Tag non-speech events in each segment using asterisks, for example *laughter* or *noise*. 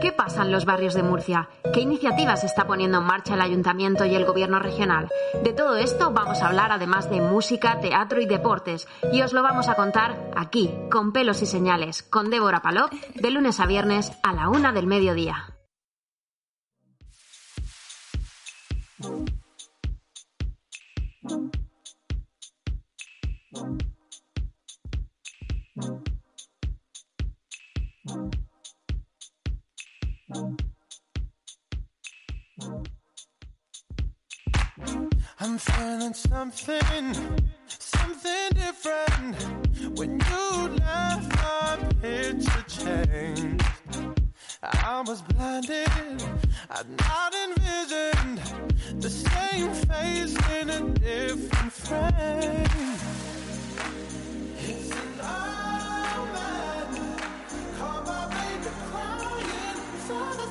¿Qué pasa en los barrios de Murcia? ¿Qué iniciativas está poniendo en marcha el ayuntamiento y el gobierno regional? De todo esto vamos a hablar además de música, teatro y deportes. Y os lo vamos a contar aquí, con pelos y señales, con Débora Palop, de lunes a viernes a la una del mediodía. Feeling something, something different. When you left, my picture changed. I was blinded, I'd not envisioned the same face in a different frame. It's an omen. Call my baby crying for the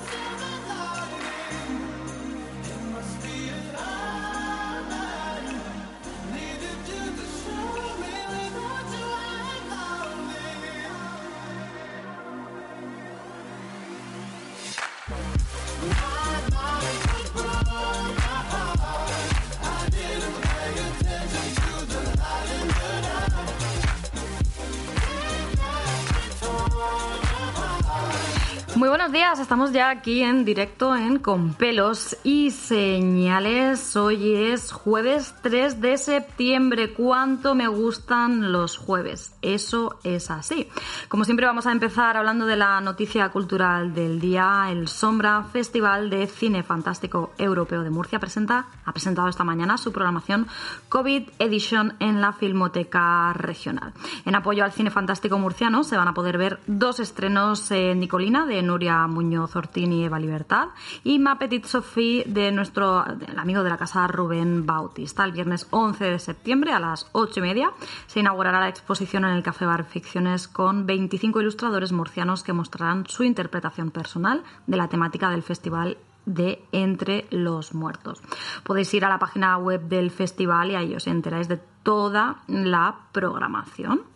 Muy buenos días, estamos ya aquí en directo en Con pelos y señales. Hoy es jueves 3 de septiembre. ¿Cuánto me gustan los jueves? Eso es así. Como siempre vamos a empezar hablando de la noticia cultural del día. El Sombra Festival de Cine Fantástico Europeo de Murcia presenta, ha presentado esta mañana su programación COVID Edition en la Filmoteca Regional. En apoyo al cine fantástico murciano se van a poder ver dos estrenos en Nicolina de Nuria Muñoz Ortín y Eva Libertad y Ma Petit Sophie de nuestro amigo de la casa Rubén Bautista. El viernes 11 de septiembre a las 8 y media se inaugurará la exposición en el Café Bar Ficciones con 25 ilustradores murcianos que mostrarán su interpretación personal de la temática del festival de Entre los Muertos. Podéis ir a la página web del festival y ahí os enteráis de toda la programación.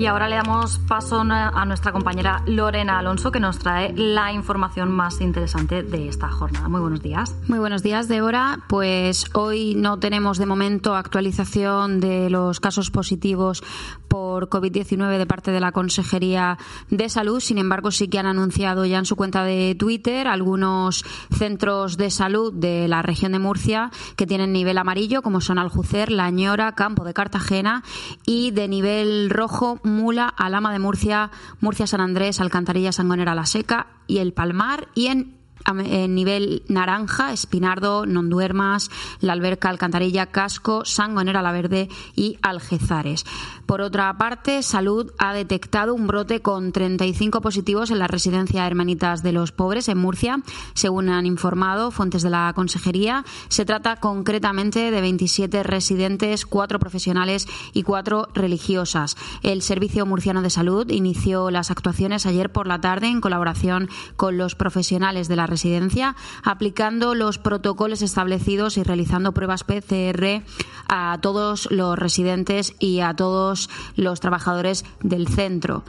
Y ahora le damos paso a nuestra compañera Lorena Alonso, que nos trae la información más interesante de esta jornada. Muy buenos días. Muy buenos días, Débora. Pues hoy no tenemos de momento actualización de los casos positivos por COVID-19 de parte de la Consejería de Salud. Sin embargo, sí que han anunciado ya en su cuenta de Twitter algunos centros de salud de la región de Murcia que tienen nivel amarillo, como son Aljucer, La Ñora, Campo de Cartagena y de nivel rojo Mula, Alama de Murcia, Murcia San Andrés, Alcantarilla Sangonera La Seca y El Palmar. Y en en nivel naranja, Espinardo, Nonduermas, La Alberca, Alcantarilla, Casco, Sangonera La Verde y Algezares. Por otra parte, Salud ha detectado un brote con 35 positivos en la residencia Hermanitas de los Pobres en Murcia, según han informado fuentes de la Consejería. Se trata concretamente de 27 residentes, cuatro profesionales y cuatro religiosas. El Servicio Murciano de Salud inició las actuaciones ayer por la tarde en colaboración con los profesionales de la residencia, aplicando los protocolos establecidos y realizando pruebas PCR a todos los residentes y a todos los trabajadores del centro.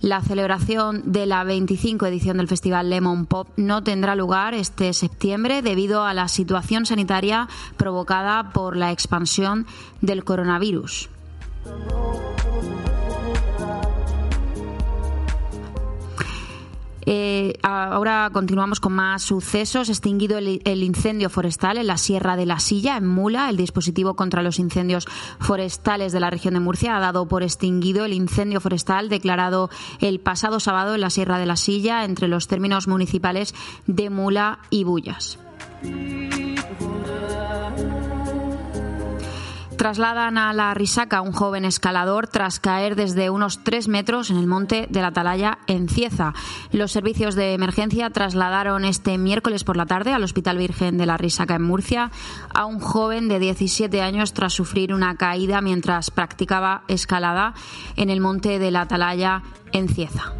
La celebración de la 25 edición del Festival Lemon Pop no tendrá lugar este septiembre debido a la situación sanitaria provocada por la expansión del coronavirus. Eh, ahora continuamos con más sucesos. Extinguido el, el, incendio forestal en la Sierra de la Silla, en Mula. El dispositivo contra los incendios forestales de la región de Murcia ha dado por extinguido el incendio forestal declarado el pasado sábado en la Sierra de la Silla entre los términos municipales de Mula y Bullas. Trasladan a la risaca un joven escalador tras caer desde unos tres metros en el monte de la Atalaya en Cieza. Los servicios de emergencia trasladaron este miércoles por la tarde al Hospital Virgen de la Risaca en Murcia a un joven de 17 años tras sufrir una caída mientras practicaba escalada en el monte de la Atalaya en Cieza.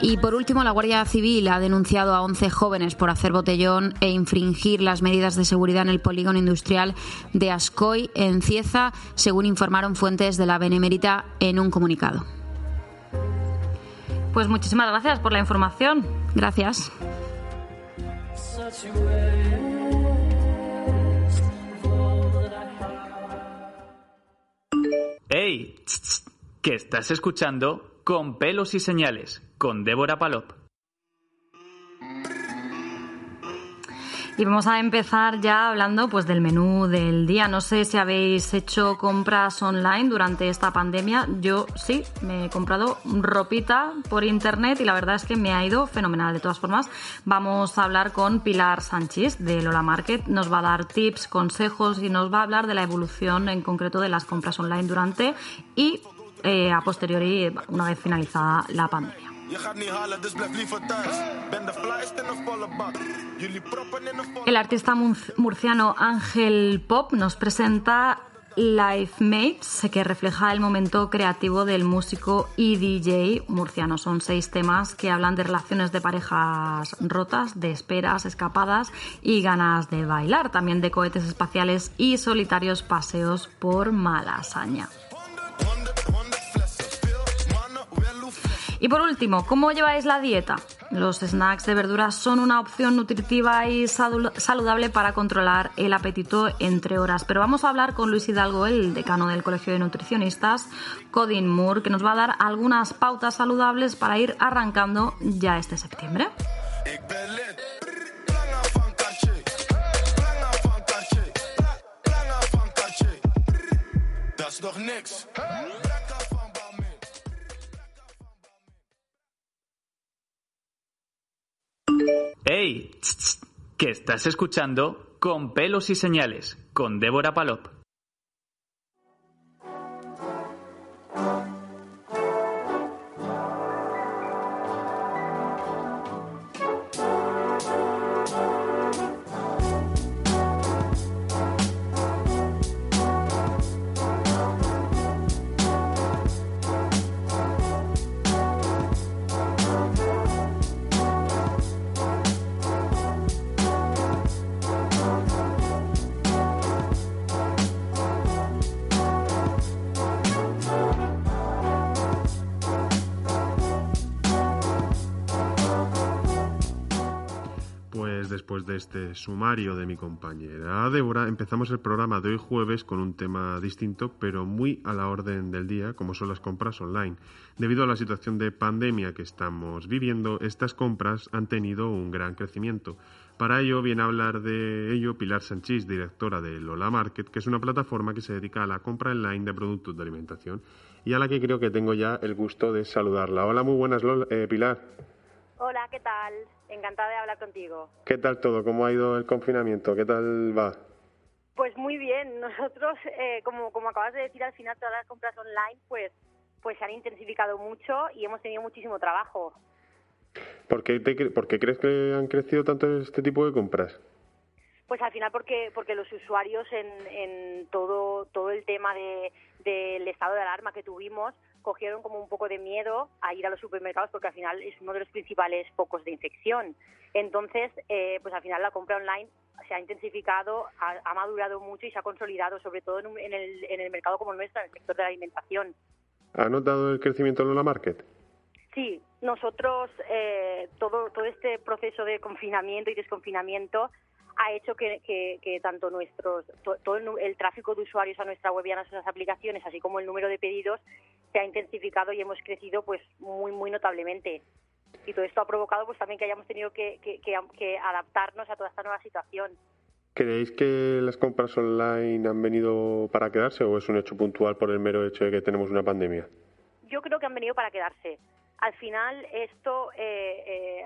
Y por último, la Guardia Civil ha denunciado a 11 jóvenes por hacer botellón e infringir las medidas de seguridad en el polígono industrial de Ascoy, en Cieza, según informaron fuentes de la Benemérita en un comunicado. Pues muchísimas gracias por la información. Gracias. ¡Ey! ¿Qué estás escuchando? Con pelos y señales, con Débora Palop. Y vamos a empezar ya hablando pues del menú del día. No sé si habéis hecho compras online durante esta pandemia. Yo sí, me he comprado ropita por internet y la verdad es que me ha ido fenomenal. De todas formas, vamos a hablar con Pilar Sánchez de Lola Market. Nos va a dar tips, consejos y nos va a hablar de la evolución en concreto de las compras online durante y eh, a posteriori, una vez finalizada la pandemia. El artista murciano Ángel Pop nos presenta Life Mates, que refleja el momento creativo del músico y DJ murciano. Son seis temas que hablan de relaciones de parejas rotas, de esperas, escapadas y ganas de bailar, también de cohetes espaciales y solitarios paseos por Malasaña. Y por último, ¿cómo lleváis la dieta? Los snacks de verduras son una opción nutritiva y saludable para controlar el apetito entre horas. Pero vamos a hablar con Luis Hidalgo, el decano del Colegio de Nutricionistas, Codin Moore, que nos va a dar algunas pautas saludables para ir arrancando ya este septiembre. ¡Ey! ¿Qué estás escuchando? Con pelos y señales, con Débora Palop. Después de este sumario de mi compañera Débora, empezamos el programa de hoy jueves con un tema distinto, pero muy a la orden del día, como son las compras online. Debido a la situación de pandemia que estamos viviendo, estas compras han tenido un gran crecimiento. Para ello viene a hablar de ello Pilar Sanchís, directora de Lola Market, que es una plataforma que se dedica a la compra online de productos de alimentación y a la que creo que tengo ya el gusto de saludarla. Hola, muy buenas, eh, Pilar. Hola, ¿qué tal? Encantada de hablar contigo. ¿Qué tal todo? ¿Cómo ha ido el confinamiento? ¿Qué tal va? Pues muy bien. *laughs* Nosotros, eh, como, como acabas de decir, al final todas las compras online pues, pues se han intensificado mucho y hemos tenido muchísimo trabajo. ¿Por qué, ¿Por qué crees que han crecido tanto este tipo de compras? Pues al final porque porque los usuarios en, en todo todo el tema de, del estado de alarma que tuvimos cogieron como un poco de miedo a ir a los supermercados porque al final es uno de los principales focos de infección. Entonces, eh, pues al final la compra online se ha intensificado, ha, madurado mucho y se ha consolidado, sobre todo en, el, en el mercado como el nuestro, en el sector de la alimentación. ¿Ha notado el crecimiento en la market? Sí, nosotros eh, todo, todo este proceso de confinamiento y desconfinamiento ha hecho que, que, tanto nuestros todo el, tráfico de usuarios a nuestra web y a nuestras aplicaciones, así como el número de pedidos, se ha intensificado y hemos crecido pues muy muy notablemente. Y todo esto ha provocado pues también que hayamos tenido que, que adaptarnos a toda esta nueva situación. ¿Creéis que las compras online han venido para quedarse o es un hecho puntual por el mero hecho de que tenemos una pandemia? Yo creo que han venido para quedarse. Al final esto eh, eh,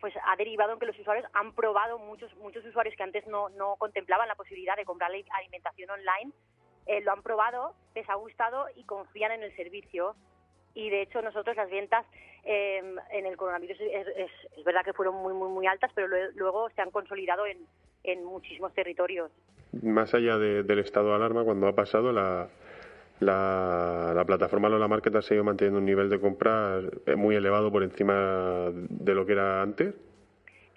pues ha derivado en que los usuarios han probado, muchos, muchos usuarios que antes no, no contemplaban la posibilidad de comprar alimentación online, eh, lo han probado, les ha gustado y confían en el servicio. Y de hecho nosotros las ventas eh, en el coronavirus es, es, verdad que fueron muy, muy, muy altas, pero luego se han consolidado en, en muchísimos territorios. Más allá del estado de alarma, cuando ha pasado la, la, la, plataforma Lola Market ha seguido manteniendo un nivel de compra muy elevado por encima de lo que era antes.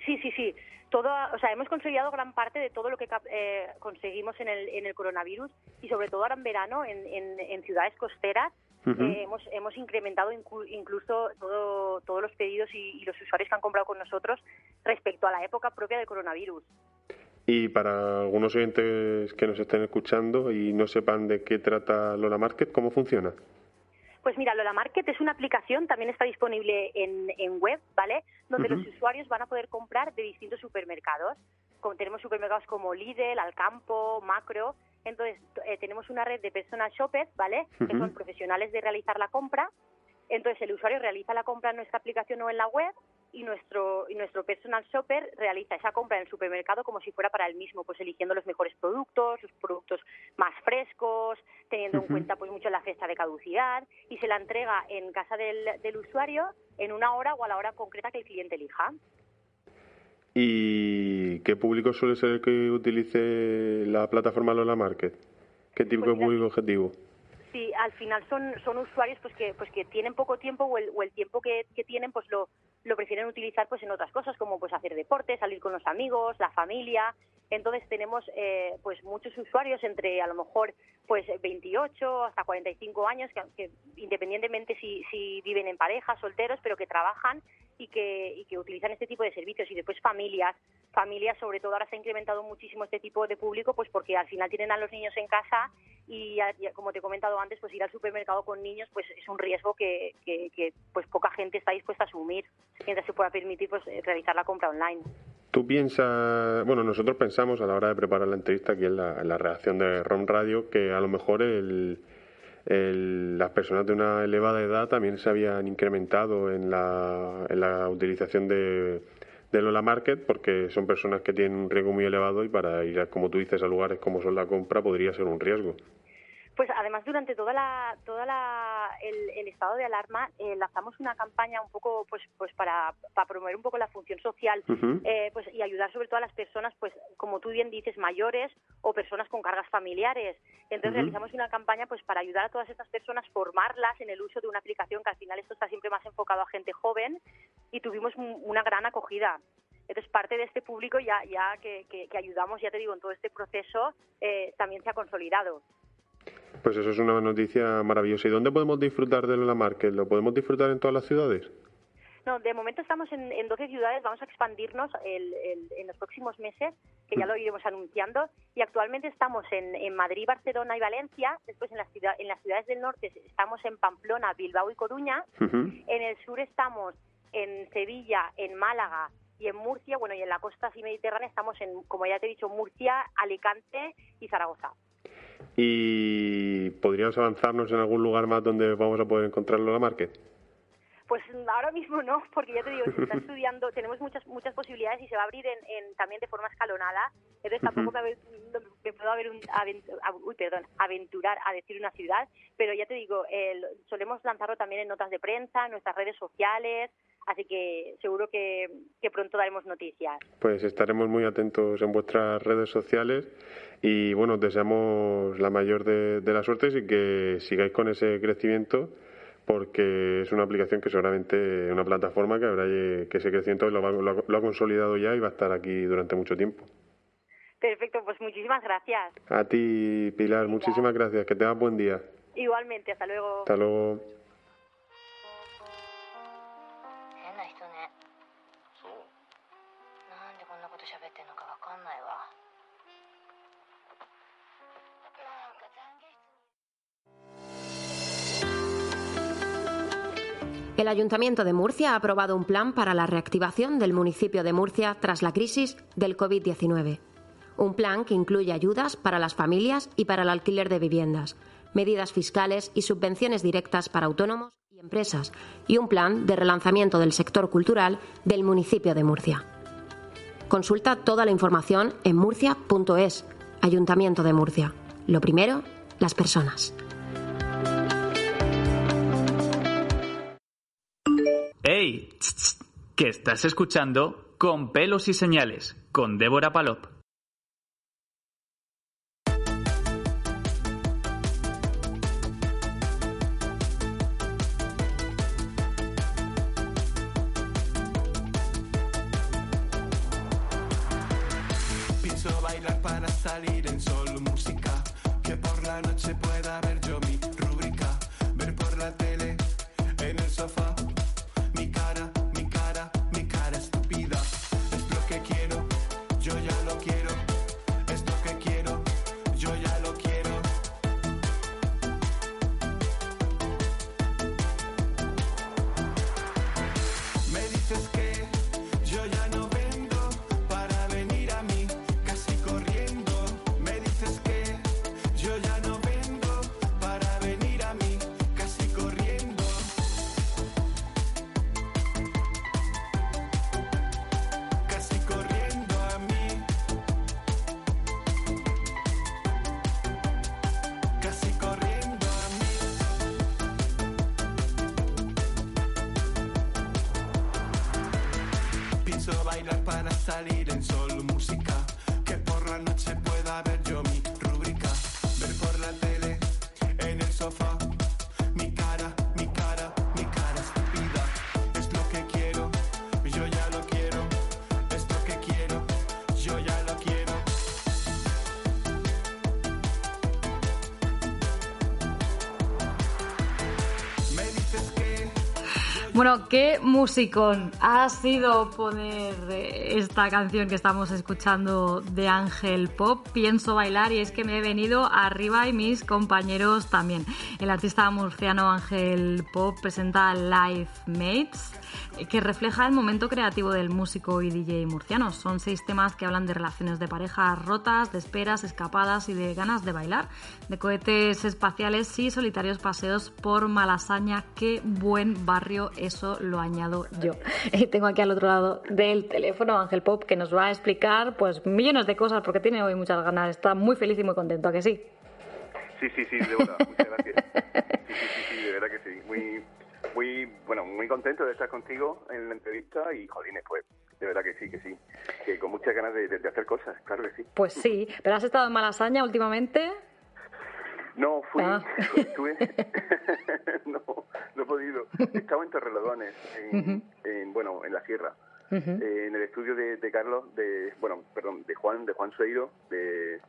Sí, sí, sí. Todo, o sea, hemos consolidado gran parte de todo lo que eh, conseguimos en el, en el coronavirus y sobre todo ahora en verano en, en, ciudades costeras eh, hemos, hemos incrementado incluso todo, todos los pedidos y, y los usuarios que han comprado con nosotros respecto a la época propia del coronavirus. Y para algunos oyentes que nos estén escuchando y no sepan de qué trata Lola Market, ¿cómo funciona? Pues mira, Lola Market es una aplicación, también está disponible en, en web, ¿vale? Donde los usuarios van a poder comprar de distintos supermercados. Como tenemos supermercados como Lidl, Alcampo, Macro. Entonces, eh, tenemos una red de personal shoppers, ¿vale? Que son profesionales de realizar la compra. Entonces, el usuario realiza la compra en nuestra aplicación o en la web y nuestro, y nuestro personal shopper realiza esa compra en el supermercado como si fuera para él mismo, pues eligiendo los mejores productos, los productos más frescos, teniendo en cuenta pues mucho la fecha de caducidad y se la entrega en casa del, del usuario en una hora o a la hora concreta que el cliente elija. ¿Y qué público suele ser el que utilice la plataforma Lola Market? ¿Qué tipo pues de público objetivo? Sí, al final son, usuarios pues que, pues que tienen poco tiempo o el, o el tiempo que, que tienen pues lo, lo prefieren utilizar pues en otras cosas como pues hacer deporte, salir con los amigos, la familia. Entonces tenemos eh, pues muchos usuarios entre a lo mejor pues 28 hasta 45 años que, que independientemente si, si viven en pareja, solteros, pero que trabajan y que, y que utilizan este tipo de servicios y después familias, familias sobre todo ahora se ha incrementado muchísimo este tipo de público pues porque al final tienen a los niños en casa y como te he comentado antes pues ir al supermercado con niños pues es un riesgo que, que, pues poca gente está dispuesta a asumir mientras se pueda permitir pues eh, realizar la compra online. Tú piensas, bueno, nosotros pensamos a la hora de preparar la entrevista aquí en la, en la redacción de ROM Radio que a lo mejor el, las personas de una elevada edad también se habían incrementado en la, en la utilización de, de Lola Market porque son personas que tienen un riesgo muy elevado y para ir, como tú dices, a lugares como son la compra podría ser un riesgo. Pues además durante toda la, toda la, el, estado de alarma eh, lanzamos una campaña un poco pues pues para, para promover un poco la función social eh, pues y ayudar sobre todo a las personas pues como tú bien dices mayores o personas con cargas familiares. Entonces realizamos una campaña pues para ayudar a todas estas personas formarlas en el uso de una aplicación que al final esto está siempre más enfocado a gente joven y tuvimos una gran acogida. Entonces, parte de este público ya, ya que, que, ayudamos, ya te digo, en todo este proceso, eh, también se ha consolidado. Pues eso es una noticia maravillosa. ¿Y dónde podemos disfrutar de la Market? ¿Lo podemos disfrutar en todas las ciudades? No, de momento estamos en, en 12 ciudades, vamos a expandirnos en los próximos meses, que ya lo iremos anunciando, y actualmente estamos en, Madrid, Barcelona y Valencia, después en las, en las ciudades del norte estamos en Pamplona, Bilbao y Coruña, en el sur estamos en Sevilla, en Málaga y en Murcia, bueno, y en la costa así mediterránea estamos en, como ya te he dicho, Murcia, Alicante y Zaragoza. ¿Y podríamos avanzarnos en algún lugar más donde vamos a poder encontrarlo la market? Pues ahora mismo no, porque ya te digo, se está *laughs* estudiando, tenemos muchas muchas posibilidades y se va a abrir en, también de forma escalonada. Entonces tampoco me, puedo haber un, perdón, aventurar a decir una ciudad, pero ya te digo, solemos lanzarlo también en notas de prensa, en nuestras redes sociales, así que seguro que, que pronto daremos noticias. Pues estaremos muy atentos en vuestras redes sociales y bueno, deseamos la mayor de, de las suertes y que sigáis con ese crecimiento porque es una aplicación que seguramente una plataforma que habrá que ese crecimiento lo, lo, ha consolidado ya y va a estar aquí durante mucho tiempo. Perfecto, pues muchísimas gracias. A ti, Pilar, muchísimas gracias. Que tengas buen día. Igualmente, hasta luego. Hasta luego. El Ayuntamiento de Murcia ha aprobado un plan para la reactivación del municipio de Murcia tras la crisis del COVID-19. Un plan que incluye ayudas para las familias y para el alquiler de viviendas, medidas fiscales y subvenciones directas para autónomos y empresas y un plan de relanzamiento del sector cultural del municipio de Murcia. Consulta toda la información en murcia.es, Ayuntamiento de Murcia. Lo primero, las personas. ¡Ey! Tss, tss, que estás escuchando con pelos y señales con Débora Palop. Qué musicón ha sido poner esta canción que estamos escuchando de Ángel Pop. Pienso bailar y es que me he venido arriba y mis compañeros también. El artista murciano Ángel Pop presenta Live Mates, que refleja el momento creativo del músico y DJ murciano. Son seis temas que hablan de relaciones de pareja rotas, de esperas, escapadas y de ganas de bailar, de cohetes espaciales y solitarios paseos por Malasaña. Qué buen barrio, eso lo añado yo. *laughs* Y tengo aquí al otro lado del teléfono a Ángel Pop que nos va a explicar pues millones de cosas porque tiene hoy muchas ganas. Está muy feliz y muy contento, ¿a que sí? Sí, sí, sí, de verdad, muchas gracias. *laughs* Sí, sí, sí, sí, de verdad que sí. Muy, muy, bueno, muy contento de estar contigo en la entrevista y, jolines, pues, de verdad que sí, que sí. Que con muchas ganas de, hacer cosas, claro que sí. Pues sí, pero has estado en Malasaña últimamente. No, fui, Ah. *laughs* estuve, *laughs* no, no he podido. *laughs* Estaba en Torrelodones, en, en, bueno, en la sierra, eh, en el estudio de, de Carlos, de, bueno, perdón, de Juan, de Juan Sueiro, de,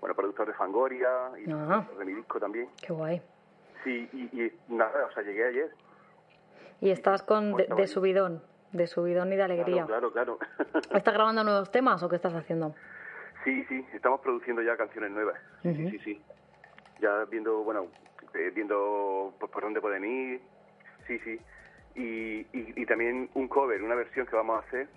bueno, productor de Fangoria y Ah. de mi disco también. Qué guay. Sí, y, y nada, o sea, llegué ayer. Y estás con de, subidón, de subidón y de alegría. Claro, claro, claro. *laughs* ¿Estás grabando nuevos temas o qué estás haciendo? Sí, sí, estamos produciendo ya canciones nuevas. Sí, sí, sí. Ya viendo, bueno, eh, viendo por, por dónde pueden ir. Sí, sí. Y, y, y también un cover, una versión que vamos a hacer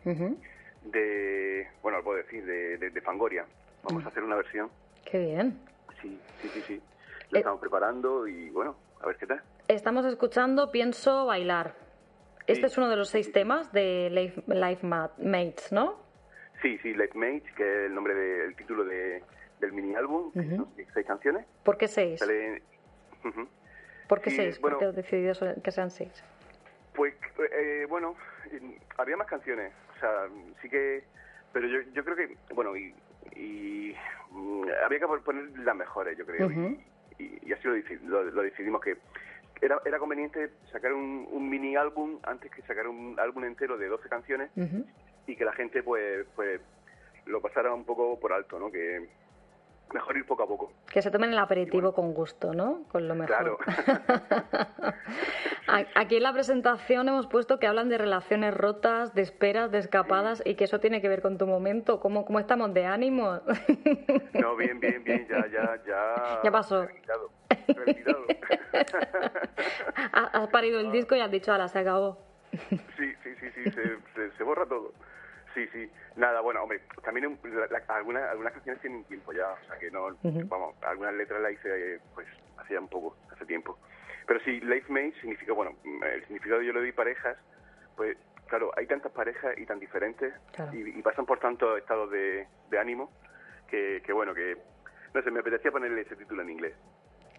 de, bueno, lo puedo decir, de, de, de Fangoria. Vamos a hacer una versión. Qué bien. Sí, sí, sí, sí. Lo Eh. estamos preparando y, bueno, a ver qué tal. Estamos escuchando Pienso Bailar. Este es uno de los seis temas de Life, Life Ma- Mates, ¿no? Sí, sí, Let Mate, que es el nombre del título de, del mini álbum, seis canciones. ¿Por qué seis? Sale-. ¿Por qué Sí, seis? bueno. ¿Por qué has decidido que sean seis? Pues, eh, bueno, eh, había más canciones, o sea, sí que, pero yo, yo creo que, bueno, y, y, mm, había que poner las mejores, yo creo, y, y- y así lo, deci- lo- lo decidimos, que era, era conveniente sacar un, un mini álbum antes que sacar un álbum entero de 12 canciones y que la gente, pues, pues lo pasara un poco por alto, ¿no? Que mejor ir poco a poco. Que se tomen el aperitivo con gusto, ¿no? Con lo mejor. Claro. *laughs* Aquí en la presentación hemos puesto que hablan de relaciones rotas, de esperas, de escapadas y que eso tiene que ver con tu momento. ¿Cómo, cómo estamos de ánimo? No, bien, bien, bien, ya, ya, ya. *laughs* Ya pasó. Retirado. *laughs* Ha- Has parido el disco y has dicho, ala, se acabó. Sí, sí, sí, sí, se, se, se borra todo. Sí, sí. Nada, bueno, hombre, también la- la- algunas, algunas canciones tienen tiempo ya, o sea que no, Ujú. vamos, algunas letras las hice pues hacía un poco, hace tiempo. Pero sí, life mate significa, bueno, el significado yo le doy parejas, pues claro, hay tantas parejas y tan diferentes Claro. y, y pasan por tantos estados de, de ánimo que, que bueno, que no sé, me apetecía ponerle ese título en inglés.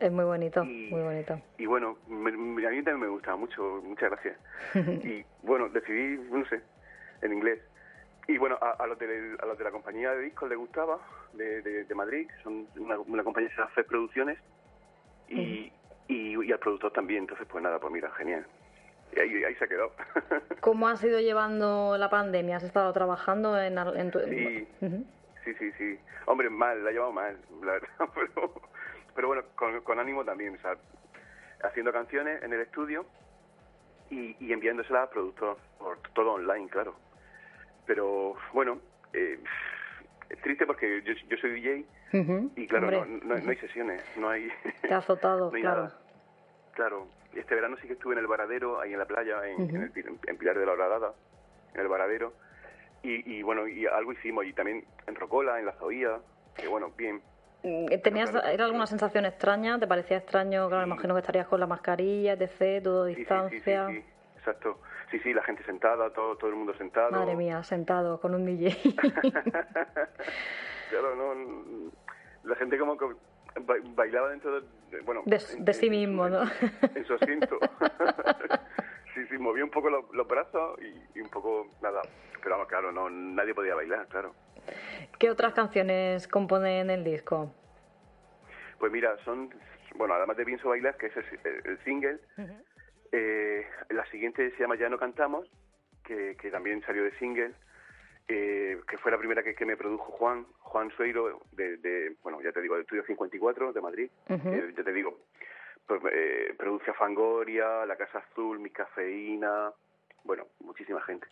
Es muy bonito, muy bonito. Y bueno, me- a mí también me gusta mucho, muchas gracias. *laughs* y bueno, decidí, no sé, en inglés. Y bueno, a, a los, de, a los de la compañía de discos les gustaba, de, de, de Madrid, que son una, una compañía que se llama FED Producciones, y, y, y al productor también, entonces pues nada, pues mira, genial. Y ahí, ahí se ha quedado. *laughs* ¿Cómo has ido llevando la pandemia? ¿Has estado trabajando en, en tu... Sí. Sí, sí, sí. Hombre, mal, la he llevado mal, la verdad, *laughs* pero, pero bueno, con, con ánimo también, o sea, haciendo canciones en el estudio y, y enviándoselas al productor, por todo online, claro. Pero bueno, eh, es triste porque yo, yo soy DJ y claro, no, Hombre, no, no hay sesiones, no hay... *laughs* Te ha azotado, *laughs* no claro. nada. Claro, este verano sí que estuve en el Varadero, ahí en la playa, en, el en Pilar de la Horadada, en el Varadero. Y, y bueno, y algo hicimos, y también en Rocola, en la Zoía, que bueno, bien. Mm, ¿Tenías ¿Era alguna sensación extraña? ¿Te parecía extraño? Claro, imagino que estarías con la mascarilla, etc., todo Sí, sí, sí, distancia. sí, sí, exacto. Sí, sí, la gente sentada, todo, todo el mundo sentado. Madre mía, sentado con un DJ. *laughs* Claro, no, la gente como que ba- bailaba dentro de, bueno, de, en- de en- sí mismo, ¿no? en su asiento. *laughs* sí, sí, movía un poco los, los brazos y, y un poco nada. Pero vamos, claro, no, nadie podía bailar, claro. ¿Qué otras canciones componen el disco? Pues mira, son, bueno, además de Pienso Bailar, que es el, el- single, eh, la siguiente se llama Ya no cantamos, que, que también salió de single, eh, que fue la primera que, que me produjo Juan, Juan Sueiro, de, de, bueno, ya te digo, del Estudio 54 de Madrid, Ujú. que ya te digo, eh, produce a Fangoria, La Casa Azul, Mi Cafeína, bueno, muchísima gente.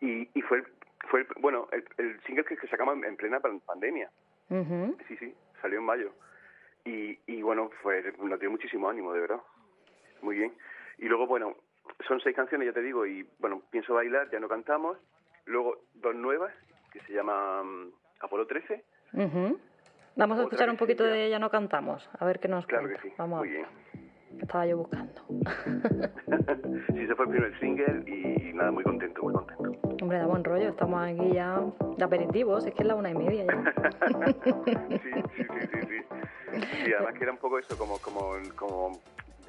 Y, y fue, el- fue el- bueno, el, el single que, que sacamos en, en plena pan- pandemia. Sí, sí, salió en mayo. Y, y bueno, fue, nos dio muchísimo ánimo, de verdad. Muy bien. Y luego, bueno, son seis canciones, ya te digo, y bueno, pienso bailar, ya no cantamos. Luego, dos nuevas, que se llaman Apolo 13. Ujú. Vamos a escuchar que un poquito de Ya no cantamos, a ver qué nos Claro que cuenta. sí, Vamos muy bien. Estaba yo buscando. *laughs* sí, ese fue el primer single y, nada, muy contento, muy contento. Hombre, da buen rollo, estamos aquí ya de aperitivos, es que es la una y media ya. *laughs* sí, sí, sí, sí, sí. Y además que era un poco eso, como, como, como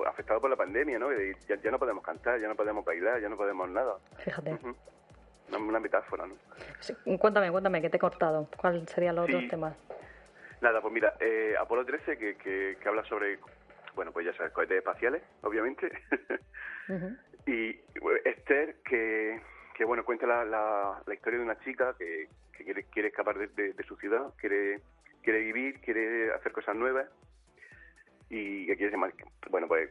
afectado por la pandemia, ¿no? Que Ya, ya no podemos cantar, ya no podemos bailar, ya no podemos nada. Fíjate. Ujú. Una, una metáfora, ¿no? Sí, Cuéntame, cuéntame, que te he cortado. ¿Cuáles serían los Sí. otros temas? Nada, pues mira, eh, Apolo 13, que, que, que habla sobre, bueno, pues ya sabes, cohetes espaciales, obviamente. *laughs* Y bueno, Esther, que, que bueno, cuenta la, la, la historia de una chica que, que quiere, quiere escapar de, de- de su ciudad, quiere, quiere vivir, quiere hacer cosas nuevas y que quiere, bueno, pues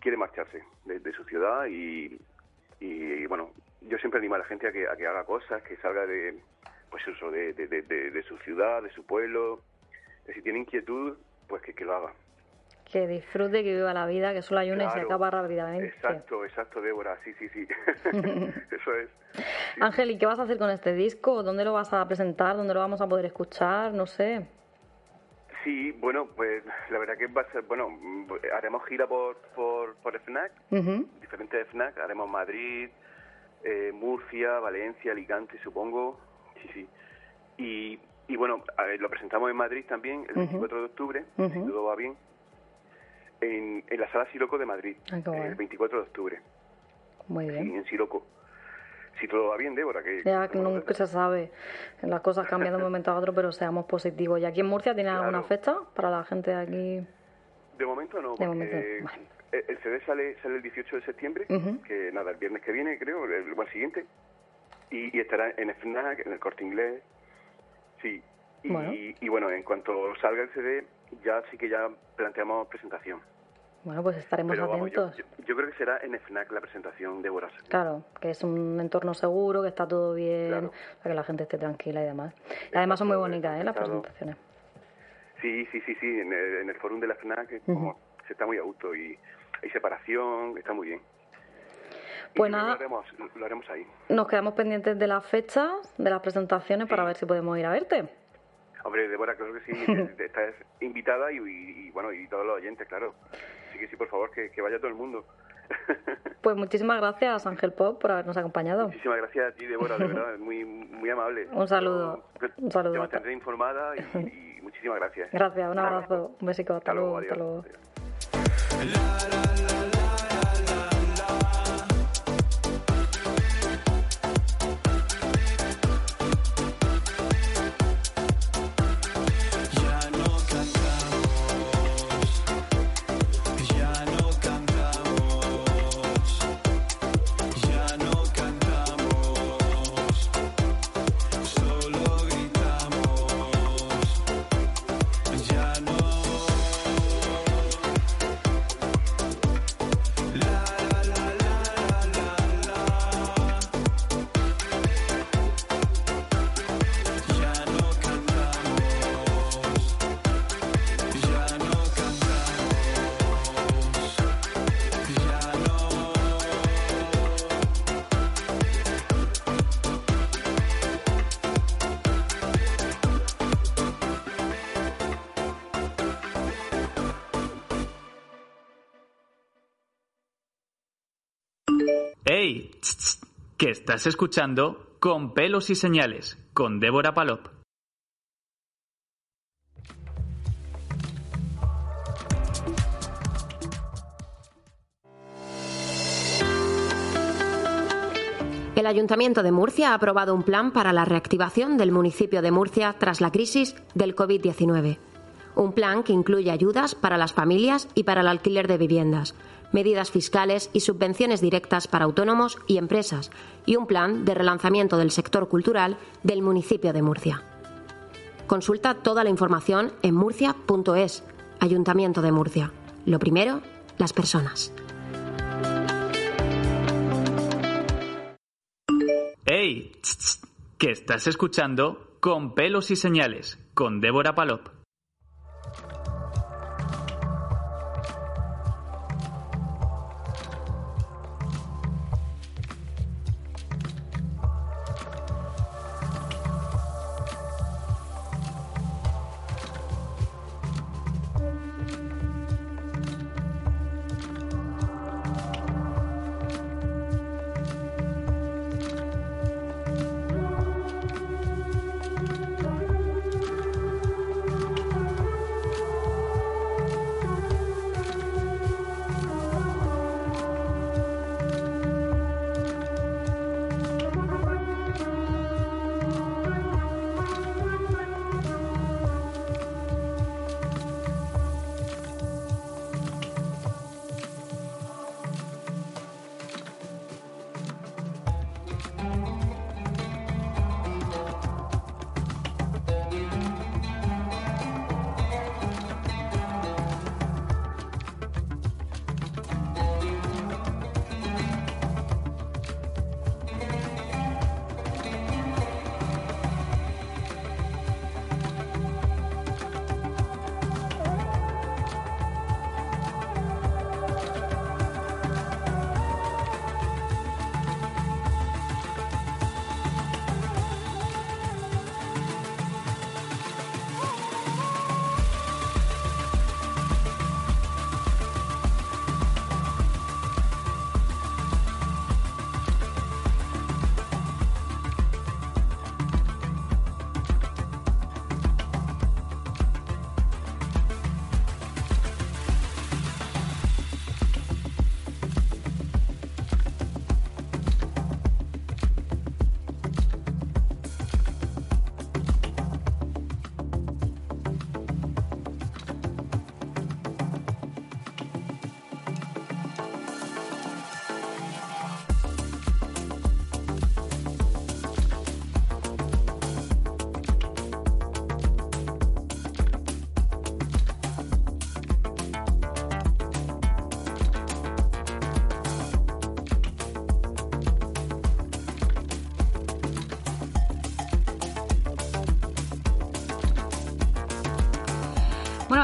quiere marcharse de, de su ciudad y, y, bueno, yo siempre animo a la gente a que, a que haga cosas, que salga de, pues eso, de, de, de, de- de su ciudad, de su pueblo, si tiene inquietud, pues que, que lo haga. Que disfrute, que viva la vida, que solo hay una y se Claro. acaba rápidamente. Exacto, exacto, Débora, sí, sí, sí. *laughs* Eso es. Ángel, ¿y qué vas a hacer con este disco? ¿Dónde lo vas a presentar? ¿Dónde lo vamos a poder escuchar? No sé. Sí, bueno, pues la verdad que va a ser, bueno, haremos gira por, por, por FNAC, Ujú. diferentes FNAC, haremos Madrid, eh, Murcia, Valencia, Alicante, supongo, sí, sí. Y, y bueno, a ver, lo presentamos en Madrid también, el Ujú. 24 de octubre, si todo va bien, en, en la Sala Siloco de Madrid, Ah, el 24 de octubre, Muy sí, bien. en Siloco. Si todo va bien, Débora, que... Ya que nunca se sabe, las cosas cambian de un momento a otro, pero seamos positivos. ¿Y aquí en Murcia tienes alguna fecha para la gente de aquí? De momento no, De momento, el- el CD sale, sale el 18 de septiembre, que nada, el viernes que viene, creo, el, el siguiente, y, y estará en FNAC, en el Corte Inglés, sí. Y Bueno. y bueno, en cuanto salga el CD, ya sí que ya planteamos presentación. Bueno, pues estaremos Pero vamos, yo, atentos. yo- creo que será en FNAC la presentación de Boras. Claro, que es un entorno seguro, que está todo bien, Claro. para que la gente esté tranquila y demás. Y además son muy bonitas, ¿eh? Las presentaciones. Sí, sí, sí, sí, en el, en el forum de la FNAC es como, se está muy a gusto y hay separación, está muy bien. Pues Lo nada, haremos, lo haremos ahí. nos quedamos pendientes de las fechas, de las presentaciones, para ver si podemos ir a verte. Hombre, Débora, claro que sí, *laughs* te- estás invitada y, y- y, bueno, y todos los oyentes, claro. Sí que sí, por favor, que, que vaya todo el mundo. *laughs* Pues muchísimas gracias, Ángel Pop, por habernos acompañado. Muchísimas gracias a ti, Débora, de verdad, muy, muy amable. *laughs* Un saludo, Yo un saludo. Te mantendré informada y, y muchísimas gracias. Gracias, un abrazo, un besico, hasta, Hasta luego, luego, hasta luego. Que estás escuchando Con pelos y señales, con Débora Palop. El Ayuntamiento de Murcia ha aprobado un plan para la reactivación del municipio de Murcia tras la crisis del COVID-19. Un plan que incluye ayudas para las familias y para el alquiler de viviendas, medidas fiscales y subvenciones directas para autónomos y empresas, y un plan de relanzamiento del sector cultural del municipio de Murcia. Consulta toda la información en murcia.es, Ayuntamiento de Murcia. Lo primero, las personas. ¡Ey! Tss, tss, Que estás escuchando Con pelos y señales, con Débora Palop.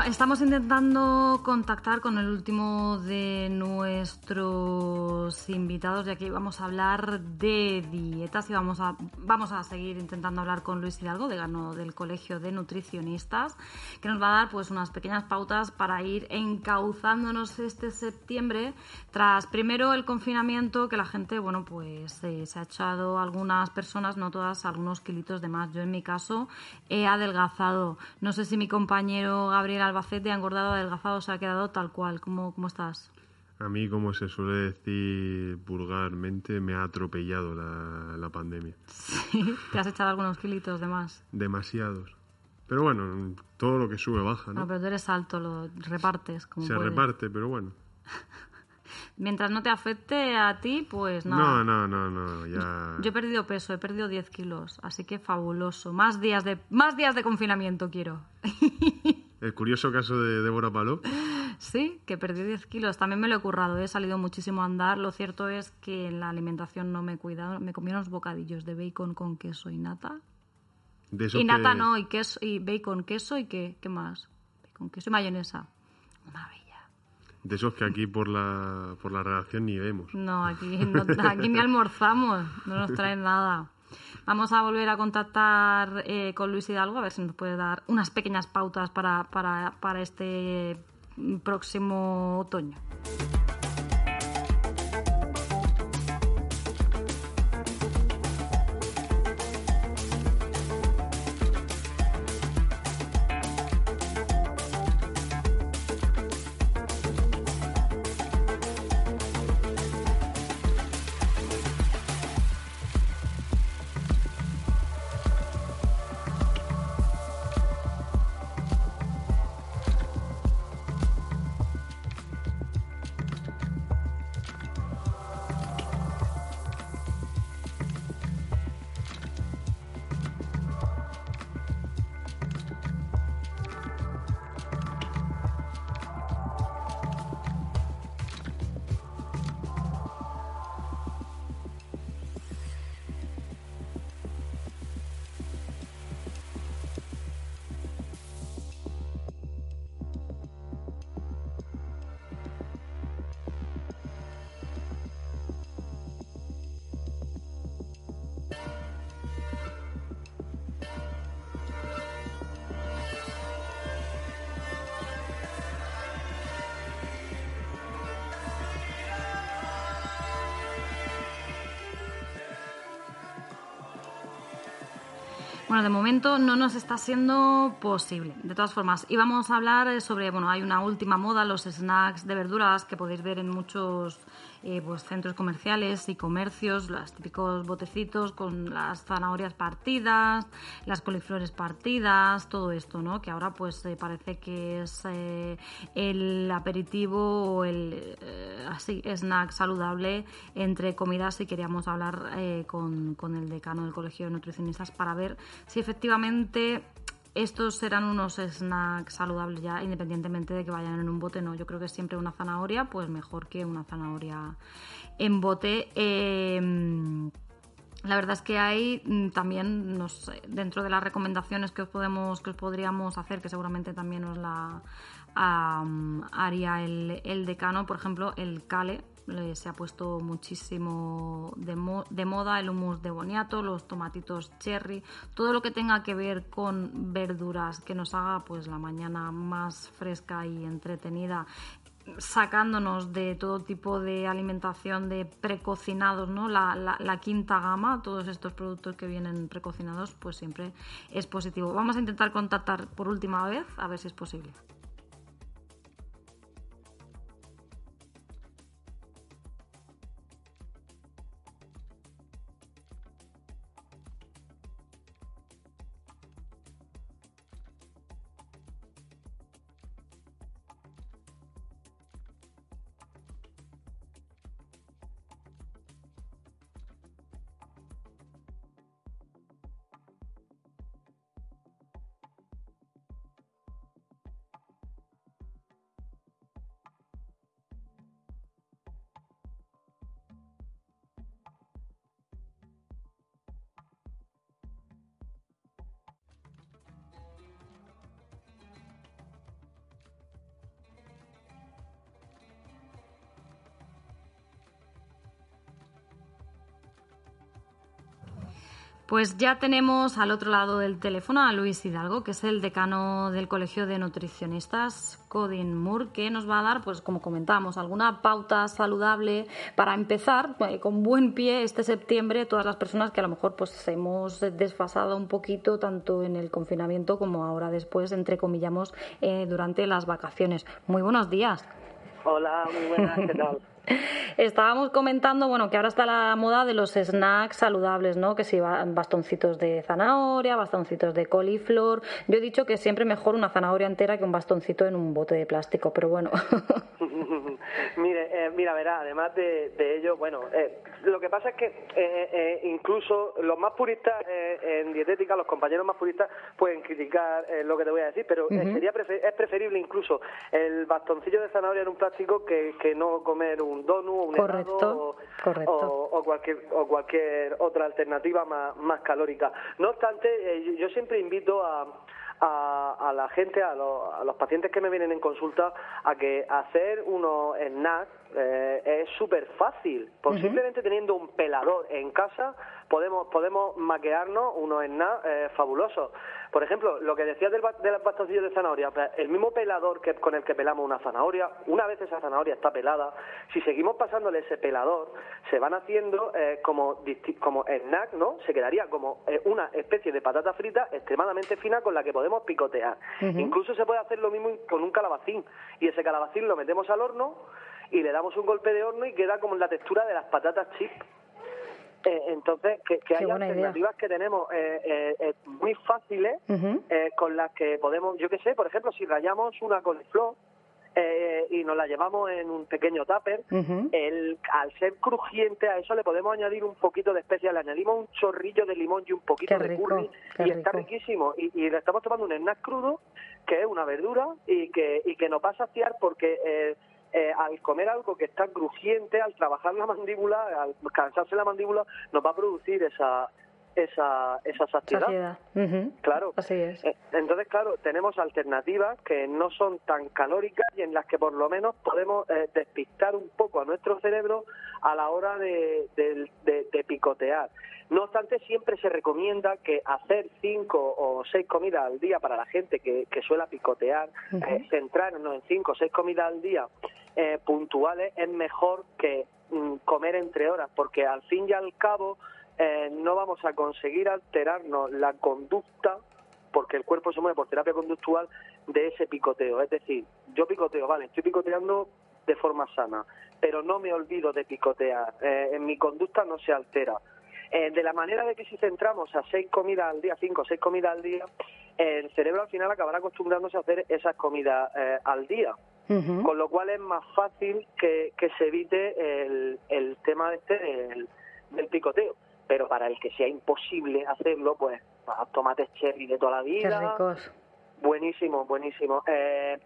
Estamos intentando contactar con el último de nuestros invitados de aquí vamos a hablar de dietas y vamos a, vamos a seguir intentando hablar con Luis Hidalgo, decano del Colegio de Nutricionistas, que nos va a dar pues unas pequeñas pautas para ir encauzándonos este septiembre tras primero el confinamiento que la gente, bueno, pues eh, se ha echado algunas personas, no todas, algunos kilitos de más. Yo en mi caso he adelgazado. No sé si mi compañero Gabriel Albacete ha engordado, adelgazado, se ha quedado tal cual. ¿Cómo, cómo estás? A mí, como se suele decir vulgarmente, me ha atropellado la, la pandemia. *laughs* Sí, te has echado algunos kilitos de más. Demasiados. Pero bueno, todo lo que sube baja, ¿no? No, pero tú eres alto, lo repartes como se puedes. reparte, pero bueno. *laughs* Mientras no te afecte a ti, pues nada. No, no, no, no, ya... Yo he perdido peso, he perdido 10 kilos, así que fabuloso. Más días de, más días de confinamiento quiero. *laughs* El curioso caso de Débora Paló. Sí, que perdí 10 kilos. También me lo he currado, he salido muchísimo a andar. Lo cierto es que en la alimentación no me he cuidado. Me comí unos bocadillos de bacon con queso y nata. De Y nata que- no, y, queso, y bacon, queso y qué, ¿qué más? Bacon, queso y mayonesa. Maravilla. De esos que aquí por la, por la redacción ni vemos. No, aquí, *laughs* no, aquí ni almorzamos, no nos traen nada. Vamos a volver a contactar eh, con Luis Hidalgo a ver si nos puede dar unas pequeñas pautas para, para, para este próximo otoño. Bueno, de momento no nos está siendo posible. De todas formas, íbamos a hablar eh, sobre, bueno, hay una última moda, los snacks de verduras que podéis ver en muchos eh, pues, centros comerciales y comercios, los típicos botecitos con las zanahorias partidas, las coliflores partidas, todo esto, ¿no? Que ahora pues eh, parece que es eh, el aperitivo o el así snack saludable entre comidas y queríamos hablar con, con el decano del Colegio de Nutricionistas para ver si efectivamente estos serán unos snacks saludables ya, independientemente de que vayan en un bote. No, yo creo que siempre una zanahoria, pues mejor que una zanahoria en bote. Eh, la verdad es que hay mm, también, dentro de las recomendaciones que os podemos, que os podríamos hacer, que seguramente también os la haría el, el decano, por ejemplo, el cale. Se ha puesto muchísimo de, mo- de moda el hummus de boniato, los tomatitos cherry, todo lo que tenga que ver con verduras que nos haga pues la mañana más fresca y entretenida sacándonos de todo tipo de alimentación de precocinados, ¿no? La quinta gama, todos estos productos que vienen precocinados, pues siempre es positivo. Vamos a intentar contactar por última vez, a ver si es posible. Pues ya tenemos al otro lado del teléfono a Luis Hidalgo, que es el decano del Colegio de Nutricionistas, Codin Moore, que nos va a dar, pues como comentamos, alguna pauta saludable para empezar eh, con buen pie este septiembre todas las personas que a lo mejor pues hemos desfasado un poquito tanto en el confinamiento como ahora después, entre comillamos, eh, durante las vacaciones. Muy buenos días. Hola, muy buenas, ¿qué tal? *laughs* Estábamos comentando, bueno, que ahora está la moda de los snacks saludables, ¿no? Que si bastoncitos de zanahoria, bastoncitos de coliflor. Yo he dicho que siempre mejor una zanahoria entera que un bastoncito en un bote de plástico, pero bueno. *laughs* Mire, eh, mira, verá, además de, ello, bueno, eh, lo que pasa es que eh, eh, incluso los más puristas en dietética, los compañeros más puristas pueden criticar lo que te voy a decir, pero sería es preferible incluso el bastoncillo de zanahoria en un plástico que, que no comer un un un correcto, o, cualquier o cualquier otra alternativa más, más calórica. No obstante, eh, yo siempre invito a, a, la gente, a, los pacientes que me vienen en consulta, a que hacer unos snacks eh, es súper fácil. Posiblemente teniendo un pelador en casa podemos podemos maquearnos unos snacks eh, fabulosos. Por ejemplo, lo que decías del, del bastoncillo de zanahoria, pues, el mismo pelador que con el que pelamos una zanahoria, una vez esa zanahoria está pelada, si seguimos pasándole ese pelador, se van haciendo eh, como, como snack, ¿no? Se quedaría como eh, una especie de patata frita extremadamente fina con la que podemos picotear. Incluso se puede hacer lo mismo con un calabacín, y ese calabacín lo metemos al horno y le damos un golpe de horno y queda como la textura de las patatas chips. Eh, entonces, que, hay alternativas que tenemos eh, eh, eh muy fáciles con las que podemos, yo qué sé, por ejemplo, si rayamos una coliflor eh, y nos la llevamos en un pequeño tupper, el, al ser crujiente a eso le podemos añadir un poquito de especias, le añadimos un chorrillo de limón y un poquito de curry y está riquísimo. Y, y, le estamos tomando un snack crudo, que es una verdura y que, y que nos va a saciar porque... Eh, al comer algo que está crujiente, al trabajar la mandíbula, al cansarse la mandíbula, nos va a producir esa esa, esa saciedad. Claro. Así es. Eh, entonces, claro, tenemos alternativas que no son tan calóricas y en las que por lo menos podemos eh, despistar un poco a nuestro cerebro a la hora de, de, picotear. No obstante, siempre se recomienda que hacer cinco o seis comidas al día para la gente que, que suele picotear, centrarnos en cinco o seis comidas al día eh, puntuales es mejor que mm, comer entre horas, porque al fin y al cabo eh, no vamos a conseguir alterarnos la conducta, porque el cuerpo se mueve por terapia conductual, de ese picoteo. Es decir, yo picoteo, vale, estoy picoteando de forma sana, pero no me olvido de picotear, eh, en mi conducta no se altera. de la manera de que si centramos a seis comidas al día, cinco o seis comidas al día, el cerebro al final acabará acostumbrándose a hacer esas comidas al día con lo cual es más fácil que, se evite el, el tema este del, picoteo. Pero para el que sea imposible hacerlo, pues tomates cherry de toda la vida. Buenísimo, buenísimo. Eh,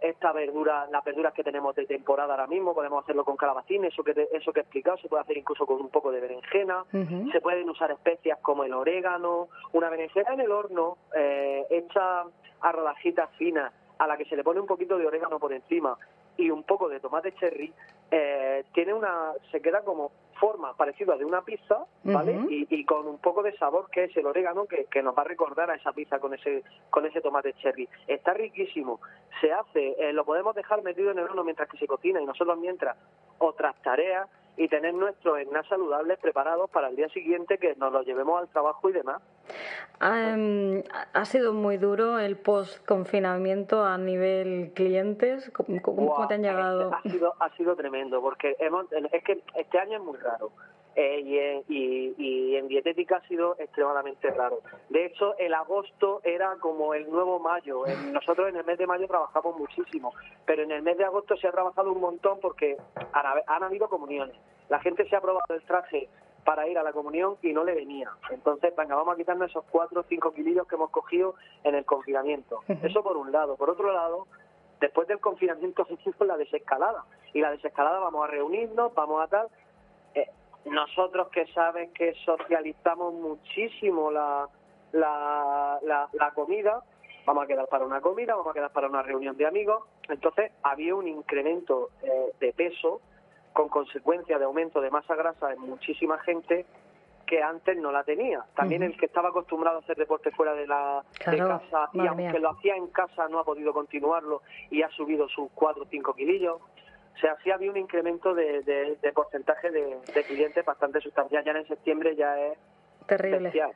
esta verdura, las verduras que tenemos de temporada ahora mismo, podemos hacerlo con calabacín, eso que eso que he explicado, se puede hacer incluso con un poco de berenjena, se pueden usar especias como el orégano, una berenjena en el horno, eh, hecha a rodajitas finas, a la que se le pone un poquito de orégano por encima y un poco de tomate cherry, eh, tiene una, se queda como forma parecida de una pizza, ¿vale? y, con un poco de sabor que es el orégano que, que, nos va a recordar a esa pizza con ese con ese tomate cherry. Está riquísimo. Se hace, eh, lo podemos dejar metido en el horno mientras que se cocina y nosotros mientras otras tareas y tener nuestros snacks saludables preparados para el día siguiente que nos los llevemos al trabajo y demás. ha sido muy duro el post-confinamiento a nivel clientes. ¿Cómo, te han llegado? Ha sido, ha sido tremendo porque hemos, es que este año es muy raro. Eh, y, y, en dietética ha sido extremadamente raro. De hecho, el agosto era como el nuevo mayo. nosotros en el mes de mayo trabajamos muchísimo, pero en el mes de agosto se ha trabajado un montón porque han, han habido comuniones. La gente se ha probado el traje para ir a la comunión y no le venía. Entonces, venga, vamos a quitarnos esos cuatro o cinco kilos que hemos cogido en el confinamiento. Eso por un lado. Por otro lado, después del confinamiento *laughs* se hizo la desescalada. Y la desescalada vamos a reunirnos, vamos a tal. Eh, nosotros que saben que socializamos muchísimo la, la, la, comida, vamos a quedar para una comida, vamos a quedar para una reunión de amigos. Entonces había un incremento eh, de peso con consecuencia de aumento de masa grasa en muchísima gente que antes no la tenía. También el que estaba acostumbrado a hacer deporte fuera de la de casa y aunque mía. lo hacía en casa no ha podido continuarlo y ha subido sus 4 o 5 kilillos. O sea, sí había un incremento de, de- de porcentaje de, de clientes bastante sustancial. Ya en septiembre ya es Terrible. bestial.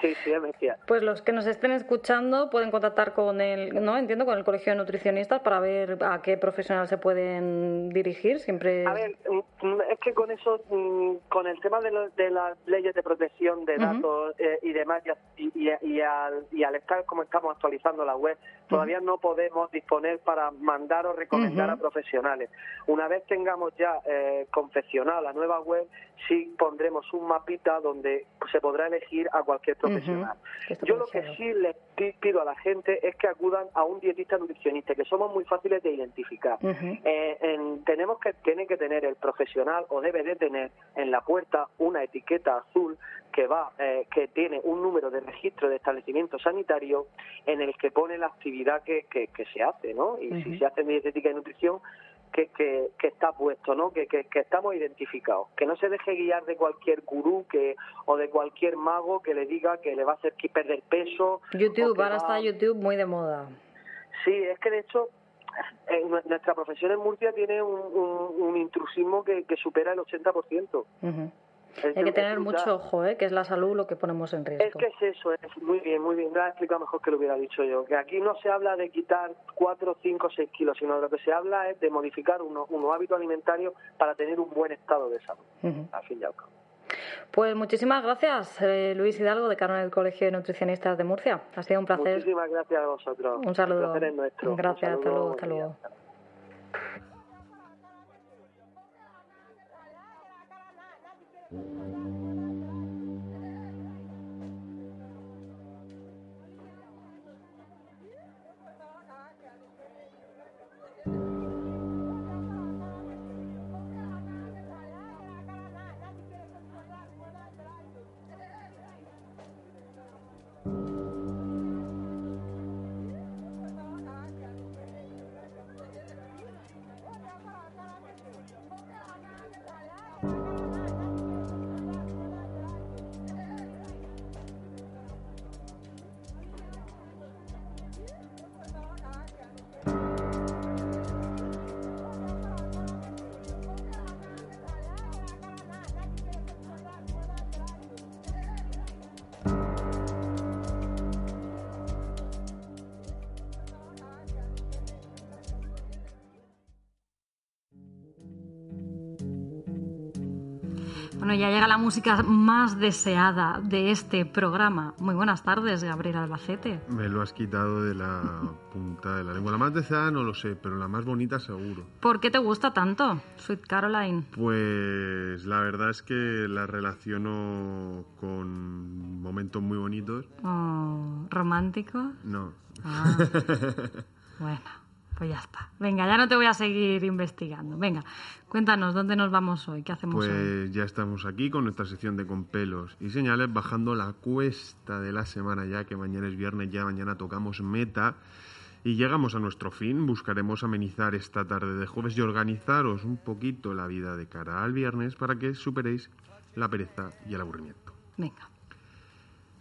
sí, sí, es bestial. Pues los que nos estén escuchando pueden contactar con el, no entiendo, con el colegio de nutricionistas para ver a qué profesional se pueden dirigir. Siempre. A ver, mm, es que con eso, mm, con el tema de, lo- de las leyes de protección de datos eh, y demás, y, y, y- al, y al estar como estamos actualizando la web, todavía no podemos disponer para mandar o recomendar a profesionales. Una vez tengamos ya eh, confeccionada la nueva web, sí pondremos un mapita donde se podrá elegir a cualquier profesional. Yo lo que sí les pi- pido a la gente es que acudan a un dietista nutricionista, que somos muy fáciles de identificar. Ujú. Eh, en- tenemos que tiene que tener el profesional o debe de tener en la puerta una etiqueta azul que va eh, que tiene un número de registro de establecimiento sanitario en el que pone la actividad que, que, que se hace, ¿no? Y si se hace en dietética y nutrición que, que, que está puesto, ¿no? Que, que, que estamos identificados. Que no se deje guiar de cualquier gurú que o de cualquier mago que le diga que le va a hacer que perder peso. YouTube, ahora va- está YouTube muy de moda. Sí, es que de hecho en nu- nuestra profesión en Murcia tiene un, un- un intrusismo que, que supera el 80%. Ujú. Es- Hay que es tener mucho ojo, ¿eh? que es la salud lo que ponemos en Es riesgo. que es eso, es muy bien, muy bien. Lo has explicado mejor que lo hubiera dicho yo. Que aquí no se habla de quitar 4, 5, 6 kilos, sino de lo que se habla es de modificar unos, unos hábitos alimentarios para tener un buen estado de salud, Ujú. al fin y al cabo. Pues muchísimas gracias, eh, Luis Hidalgo, decano del Colegio de Nutricionistas de Murcia. Ha sido un placer. Muchísimas gracias a vosotros. Un saludo. El placer es nuestro. Un Gracias, hasta saludo, luego, buen hasta día. Bueno, ya llega la música más deseada de este programa. Muy buenas tardes, Gabriel Albacete. Me lo has quitado de la punta de la lengua. La más deseada no lo sé, pero la más bonita seguro. ¿Por qué te gusta tanto, Sweet Caroline? Pues la verdad es que la relaciono con momentos muy bonitos. Oh, ¿Romántico? No. Ah. *laughs* Bueno, pues ya está. Venga, ya no te voy a seguir investigando. Venga, cuéntanos, ¿dónde nos vamos hoy? ¿Qué hacemos hoy? Pues ya estamos aquí con nuestra sección de con pelos y señales, bajando la cuesta de la semana ya, que mañana es viernes, ya mañana tocamos meta y llegamos a nuestro fin. Buscaremos amenizar esta tarde de jueves y organizaros un poquito la vida de cara al viernes para que superéis la pereza y el aburrimiento. Venga.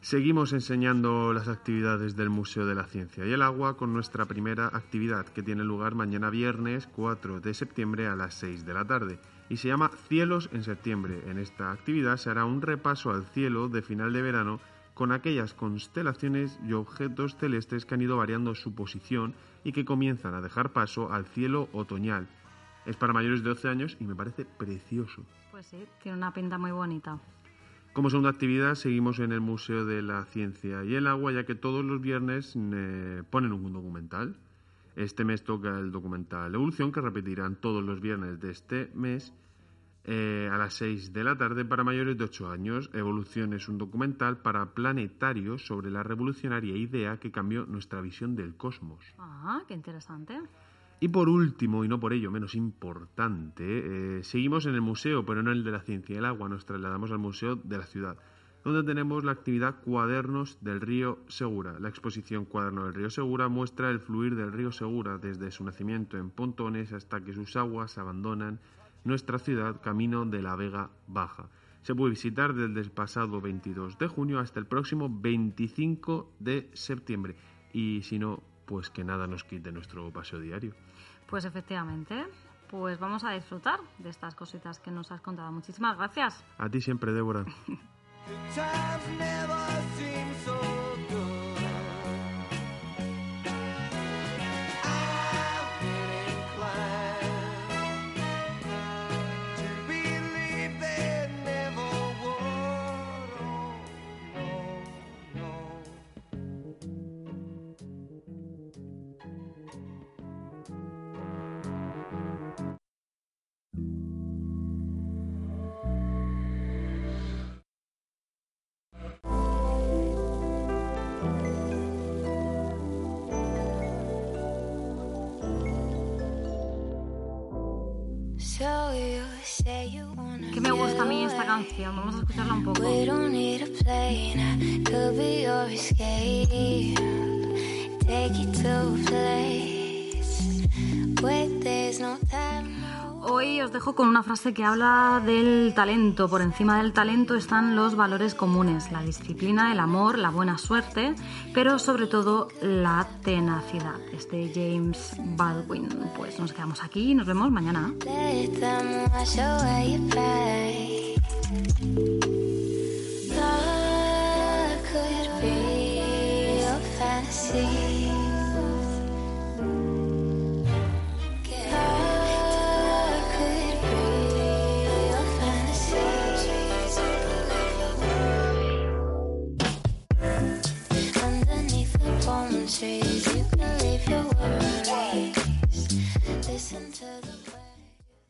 Seguimos enseñando las actividades del Museo de la Ciencia y el Agua con nuestra primera actividad que tiene lugar mañana viernes 4 de septiembre a las 6 de la tarde y se llama Cielos en septiembre. En esta actividad se hará un repaso al cielo de final de verano con aquellas constelaciones y objetos celestes que han ido variando su posición y que comienzan a dejar paso al cielo otoñal. Es para mayores de 12 años y me parece precioso. Pues sí, tiene una pinta muy bonita. Como segunda actividad seguimos en el Museo de la Ciencia y el Agua, ya que todos los viernes eh, ponen un documental. Este mes toca el documental Evolución, que repetirán todos los viernes de este mes eh, a las 6 de la tarde para mayores de 8 años. Evolución es un documental para planetarios sobre la revolucionaria idea que cambió nuestra visión del cosmos. Ah, qué interesante. Y por último, y no por ello menos importante, eh, seguimos en el museo, pero no en el de la ciencia y el agua, nos trasladamos al Museo de la Ciudad, donde tenemos la actividad Cuadernos del Río Segura. La exposición Cuaderno del Río Segura muestra el fluir del río Segura desde su nacimiento en Pontones hasta que sus aguas abandonan nuestra ciudad camino de la Vega Baja. Se puede visitar desde el pasado 22 de junio hasta el próximo 25 de septiembre. Y si no, pues que nada nos quite nuestro paseo diario. Pues efectivamente, pues vamos a disfrutar de estas cositas que nos has contado. Muchísimas gracias. A ti siempre, Débora. *laughs* Que me gusta a mí esta canción. Vamos a escucharla un poco. Take to a place where there's no time. Hoy os dejo con una frase que habla del talento. Por encima del talento están los valores comunes, la disciplina, el amor, la buena suerte, pero sobre todo la tenacidad. Es de James Baldwin. Pues nos quedamos aquí y nos vemos mañana.